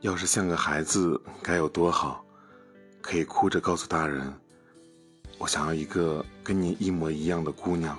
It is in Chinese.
要是像个孩子该有多好可以哭着告诉大人我想要一个跟你一模一样的姑娘。